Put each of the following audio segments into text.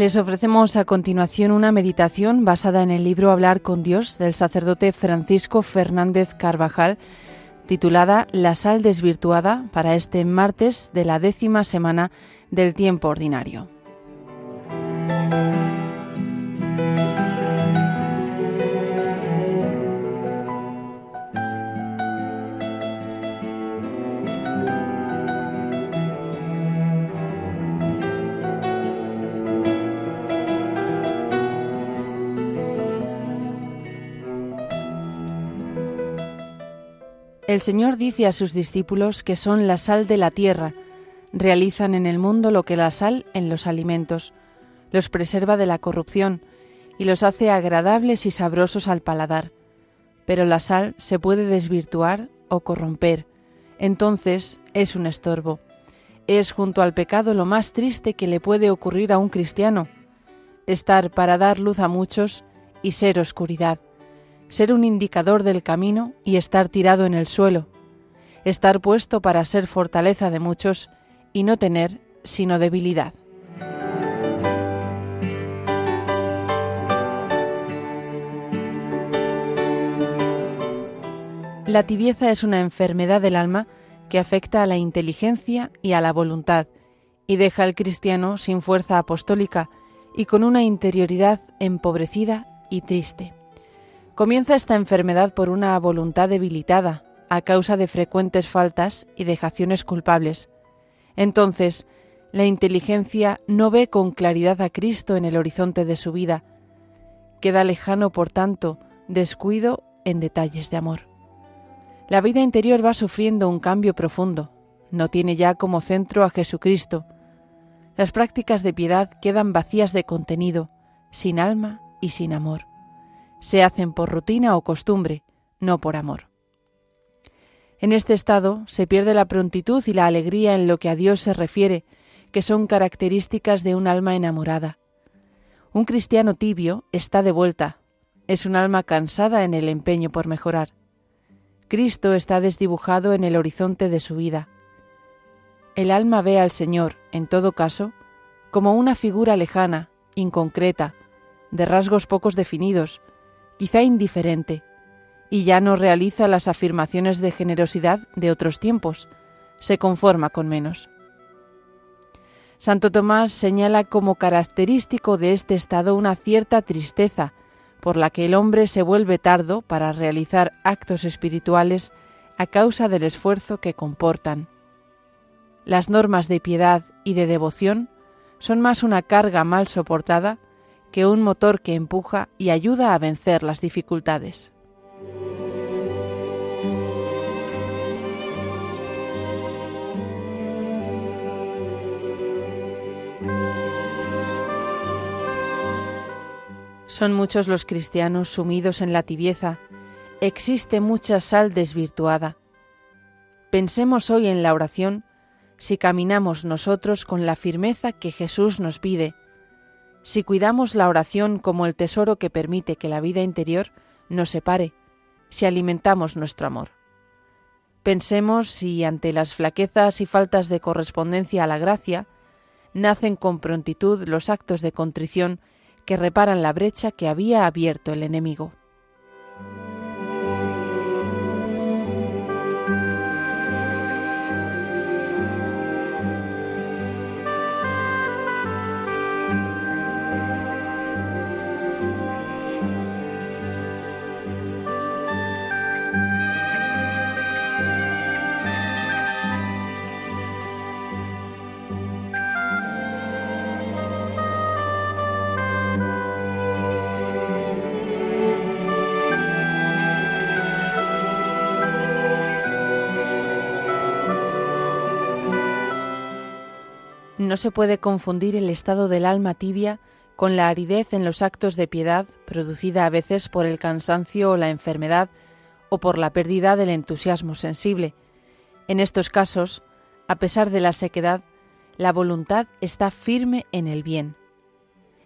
Les ofrecemos a continuación una meditación basada en el libro Hablar con Dios del sacerdote Francisco Fernández Carvajal, titulada La sal desvirtuada para este martes de la décima semana del tiempo ordinario. El Señor dice a sus discípulos que son la sal de la tierra, realizan en el mundo lo que la sal en los alimentos, los preserva de la corrupción y los hace agradables y sabrosos al paladar. Pero la sal se puede desvirtuar o corromper, entonces es un estorbo. Es junto al pecado lo más triste que le puede ocurrir a un cristiano, estar para dar luz a muchos y ser oscuridad ser un indicador del camino y estar tirado en el suelo, estar puesto para ser fortaleza de muchos y no tener sino debilidad. La tibieza es una enfermedad del alma que afecta a la inteligencia y a la voluntad y deja al cristiano sin fuerza apostólica y con una interioridad empobrecida y triste. Comienza esta enfermedad por una voluntad debilitada, a causa de frecuentes faltas y dejaciones culpables. Entonces, la inteligencia no ve con claridad a Cristo en el horizonte de su vida. Queda lejano, por tanto, descuido en detalles de amor. La vida interior va sufriendo un cambio profundo. No tiene ya como centro a Jesucristo. Las prácticas de piedad quedan vacías de contenido, sin alma y sin amor se hacen por rutina o costumbre, no por amor. En este estado se pierde la prontitud y la alegría en lo que a Dios se refiere, que son características de un alma enamorada. Un cristiano tibio está de vuelta, es un alma cansada en el empeño por mejorar. Cristo está desdibujado en el horizonte de su vida. El alma ve al Señor, en todo caso, como una figura lejana, inconcreta, de rasgos pocos definidos, quizá indiferente, y ya no realiza las afirmaciones de generosidad de otros tiempos, se conforma con menos. Santo Tomás señala como característico de este estado una cierta tristeza, por la que el hombre se vuelve tardo para realizar actos espirituales a causa del esfuerzo que comportan. Las normas de piedad y de devoción son más una carga mal soportada que un motor que empuja y ayuda a vencer las dificultades. Son muchos los cristianos sumidos en la tibieza, existe mucha sal desvirtuada. Pensemos hoy en la oración si caminamos nosotros con la firmeza que Jesús nos pide, si cuidamos la oración como el tesoro que permite que la vida interior nos separe, si alimentamos nuestro amor. Pensemos si ante las flaquezas y faltas de correspondencia a la gracia, nacen con prontitud los actos de contrición que reparan la brecha que había abierto el enemigo. No se puede confundir el estado del alma tibia con la aridez en los actos de piedad producida a veces por el cansancio o la enfermedad o por la pérdida del entusiasmo sensible. En estos casos, a pesar de la sequedad, la voluntad está firme en el bien.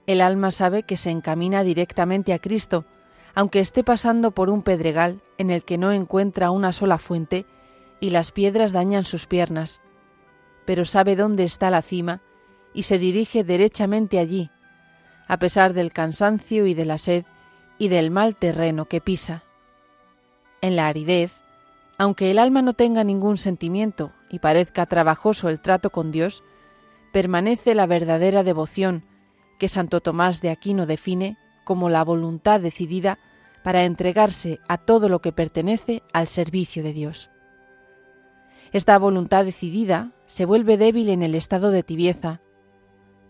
El alma sabe que se encamina directamente a Cristo, aunque esté pasando por un pedregal en el que no encuentra una sola fuente y las piedras dañan sus piernas pero sabe dónde está la cima y se dirige derechamente allí, a pesar del cansancio y de la sed y del mal terreno que pisa. En la aridez, aunque el alma no tenga ningún sentimiento y parezca trabajoso el trato con Dios, permanece la verdadera devoción que Santo Tomás de Aquino define como la voluntad decidida para entregarse a todo lo que pertenece al servicio de Dios. Esta voluntad decidida se vuelve débil en el estado de tibieza.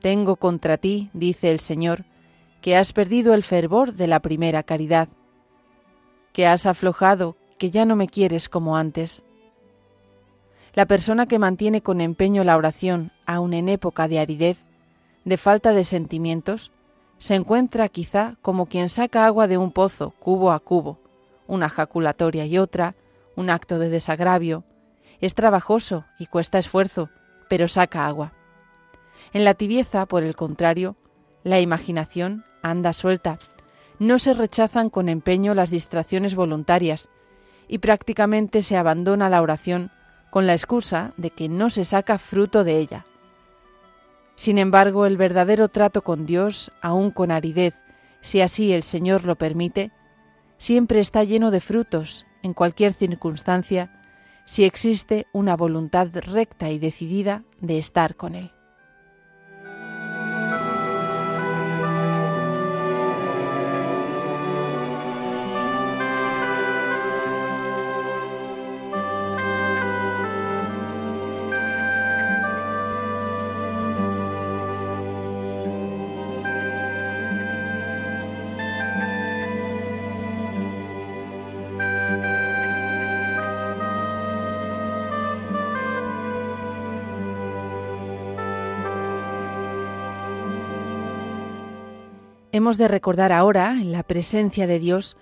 Tengo contra ti, dice el Señor, que has perdido el fervor de la primera caridad, que has aflojado, que ya no me quieres como antes. La persona que mantiene con empeño la oración, aun en época de aridez, de falta de sentimientos, se encuentra quizá como quien saca agua de un pozo, cubo a cubo, una jaculatoria y otra, un acto de desagravio. Es trabajoso y cuesta esfuerzo, pero saca agua. En la tibieza, por el contrario, la imaginación anda suelta. No se rechazan con empeño las distracciones voluntarias y prácticamente se abandona la oración con la excusa de que no se saca fruto de ella. Sin embargo, el verdadero trato con Dios, aun con aridez, si así el Señor lo permite, siempre está lleno de frutos en cualquier circunstancia si existe una voluntad recta y decidida de estar con Él. Hemos de recordar ahora, en la presencia de Dios,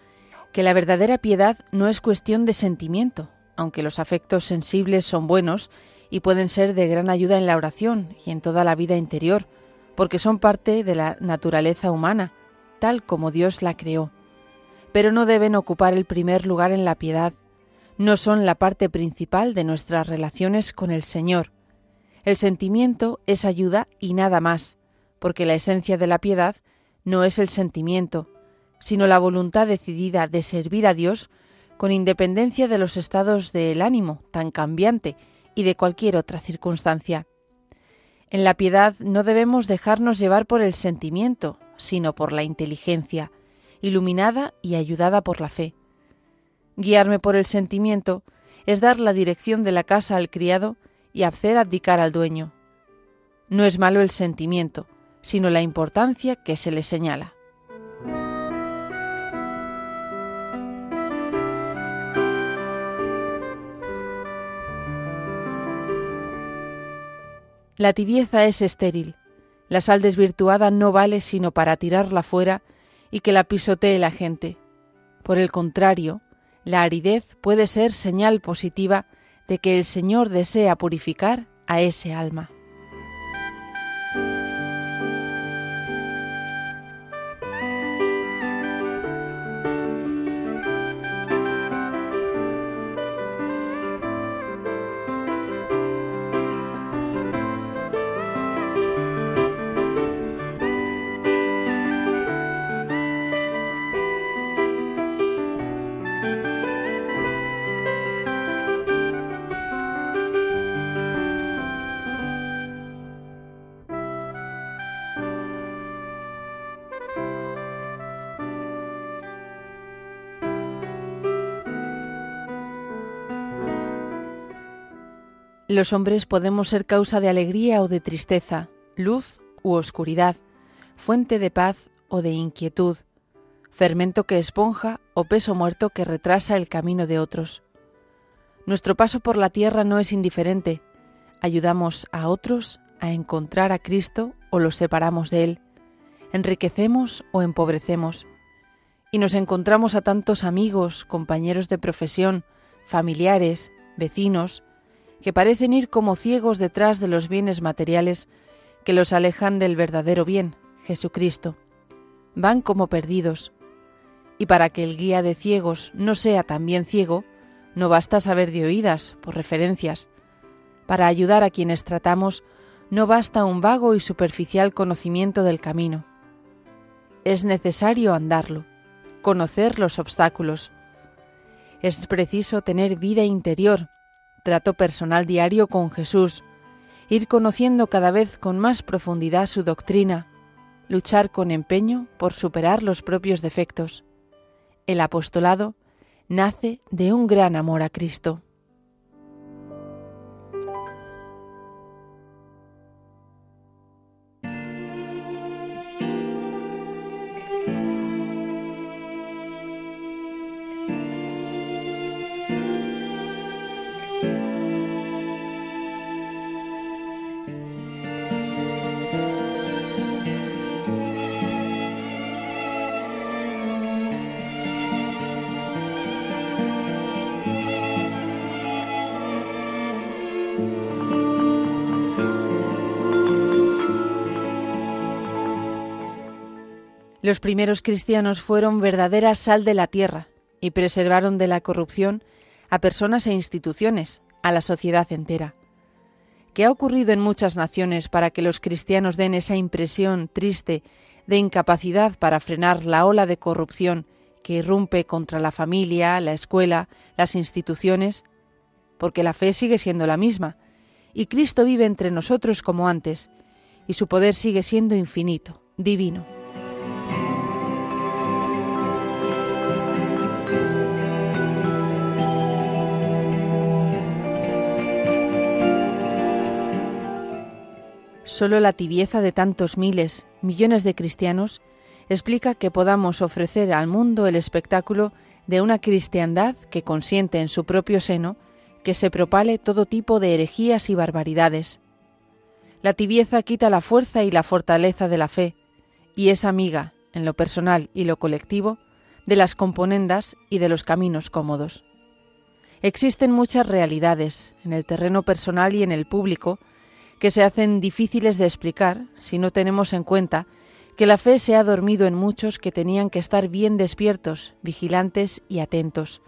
que la verdadera piedad no es cuestión de sentimiento, aunque los afectos sensibles son buenos y pueden ser de gran ayuda en la oración y en toda la vida interior, porque son parte de la naturaleza humana, tal como Dios la creó. Pero no deben ocupar el primer lugar en la piedad, no son la parte principal de nuestras relaciones con el Señor. El sentimiento es ayuda y nada más, porque la esencia de la piedad no es el sentimiento, sino la voluntad decidida de servir a Dios con independencia de los estados del ánimo tan cambiante y de cualquier otra circunstancia. En la piedad no debemos dejarnos llevar por el sentimiento, sino por la inteligencia, iluminada y ayudada por la fe. Guiarme por el sentimiento es dar la dirección de la casa al criado y hacer abdicar al dueño. No es malo el sentimiento, sino la importancia que se le señala. La tibieza es estéril. La sal desvirtuada no vale sino para tirarla fuera y que la pisotee la gente. Por el contrario, la aridez puede ser señal positiva de que el Señor desea purificar a ese alma. Los hombres podemos ser causa de alegría o de tristeza, luz u oscuridad, fuente de paz o de inquietud, fermento que esponja o peso muerto que retrasa el camino de otros. Nuestro paso por la tierra no es indiferente. Ayudamos a otros a encontrar a Cristo o los separamos de Él. Enriquecemos o empobrecemos. Y nos encontramos a tantos amigos, compañeros de profesión, familiares, vecinos, que parecen ir como ciegos detrás de los bienes materiales que los alejan del verdadero bien, Jesucristo. Van como perdidos. Y para que el guía de ciegos no sea también ciego, no basta saber de oídas, por referencias. Para ayudar a quienes tratamos, no basta un vago y superficial conocimiento del camino. es necesario andarlo, conocer los obstáculos. Es preciso tener vida interior, trato personal diario con Jesús, ir conociendo cada vez con más profundidad su doctrina, luchar con empeño por superar los propios defectos. El apostolado nace de un gran amor a Cristo. Los primeros cristianos fueron verdadera sal de la tierra y preservaron de la corrupción a personas e instituciones, a la sociedad entera. ¿Qué ha ocurrido en muchas naciones para que los cristianos den esa impresión triste de incapacidad para frenar la ola de corrupción que irrumpe contra la familia, la escuela, las instituciones? Porque la fe sigue siendo la misma, y Cristo vive entre nosotros como antes, y su poder sigue siendo infinito, divino. Solo la tibieza de tantos miles, millones de cristianos explica que podamos ofrecer al mundo el espectáculo de una cristiandad que consiente en su propio seno que se propale todo tipo de herejías y barbaridades. La tibieza quita la fuerza y la fortaleza de la fe y es amiga, en lo personal y lo colectivo, de las componendas y de los caminos cómodos. Existen muchas realidades, en el terreno personal y en el público, que se hacen difíciles de explicar si no tenemos en cuenta que la fe se ha dormido en muchos que tenían que estar bien despiertos, vigilantes y atentos.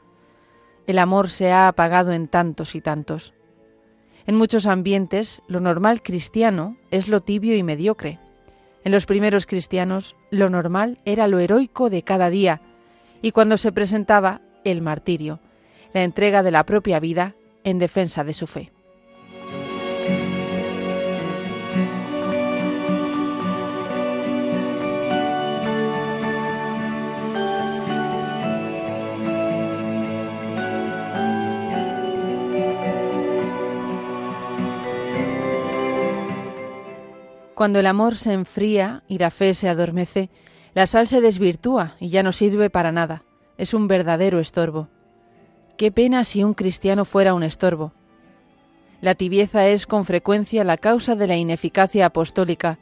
El amor se ha apagado en tantos y tantos. En muchos ambientes lo normal cristiano es lo tibio y mediocre. En los primeros cristianos lo normal era lo heroico de cada día y cuando se presentaba el martirio, la entrega de la propia vida en defensa de su fe. Cuando el amor se enfría y la fe se adormece, la sal se desvirtúa y ya no sirve para nada. Es un verdadero estorbo. Qué pena si un cristiano fuera un estorbo. La tibieza es con frecuencia la causa de la ineficacia apostólica,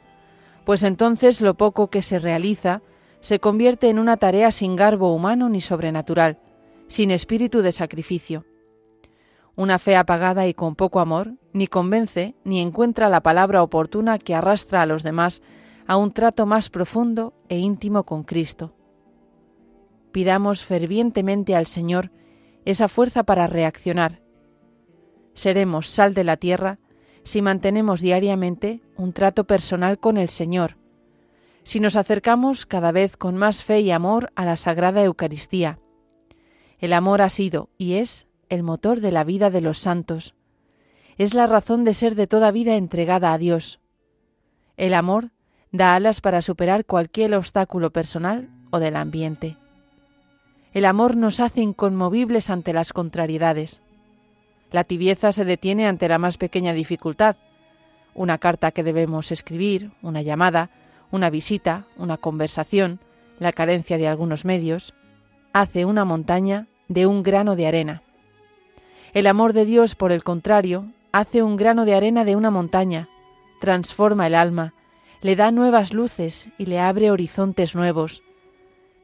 pues entonces lo poco que se realiza se convierte en una tarea sin garbo humano ni sobrenatural, sin espíritu de sacrificio. Una fe apagada y con poco amor ni convence ni encuentra la palabra oportuna que arrastra a los demás a un trato más profundo e íntimo con Cristo. Pidamos fervientemente al Señor esa fuerza para reaccionar. Seremos sal de la tierra si mantenemos diariamente un trato personal con el Señor, si nos acercamos cada vez con más fe y amor a la Sagrada Eucaristía. El amor ha sido y es el motor de la vida de los santos. Es la razón de ser de toda vida entregada a Dios. El amor da alas para superar cualquier obstáculo personal o del ambiente. El amor nos hace inconmovibles ante las contrariedades. La tibieza se detiene ante la más pequeña dificultad, una carta que debemos escribir, una llamada, una visita, una conversación, la carencia de algunos medios, hace una montaña de un grano de arena. El amor de Dios, por el contrario, hace un grano de arena de una montaña, transforma el alma, le da nuevas luces y le abre horizontes nuevos,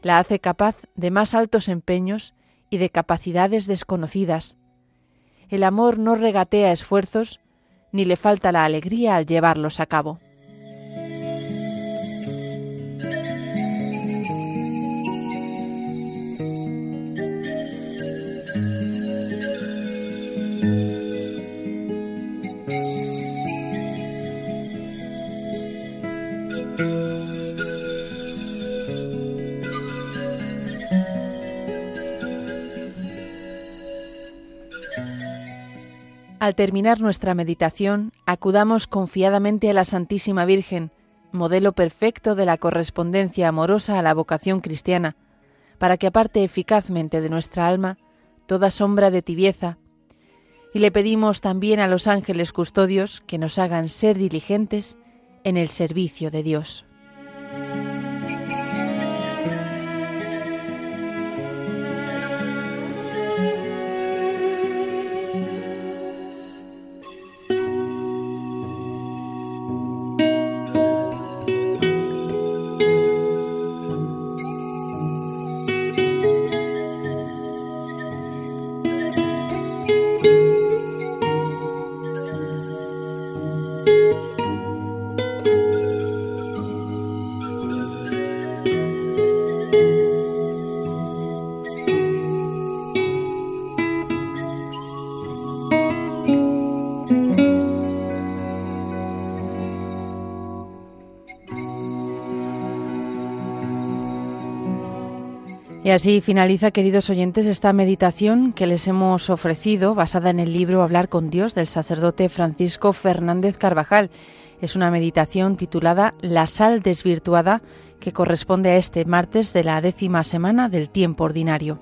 la hace capaz de más altos empeños y de capacidades desconocidas. El amor no regatea esfuerzos, ni le falta la alegría al llevarlos a cabo. Al terminar nuestra meditación, acudamos confiadamente a la Santísima Virgen, modelo perfecto de la correspondencia amorosa a la vocación cristiana, para que aparte eficazmente de nuestra alma toda sombra de tibieza, y le pedimos también a los ángeles custodios que nos hagan ser diligentes en el servicio de Dios. Y así finaliza, queridos oyentes, esta meditación que les hemos ofrecido, basada en el libro Hablar con Dios del sacerdote Francisco Fernández Carvajal. Es una meditación titulada La sal desvirtuada, que corresponde a este martes de la décima semana del tiempo ordinario.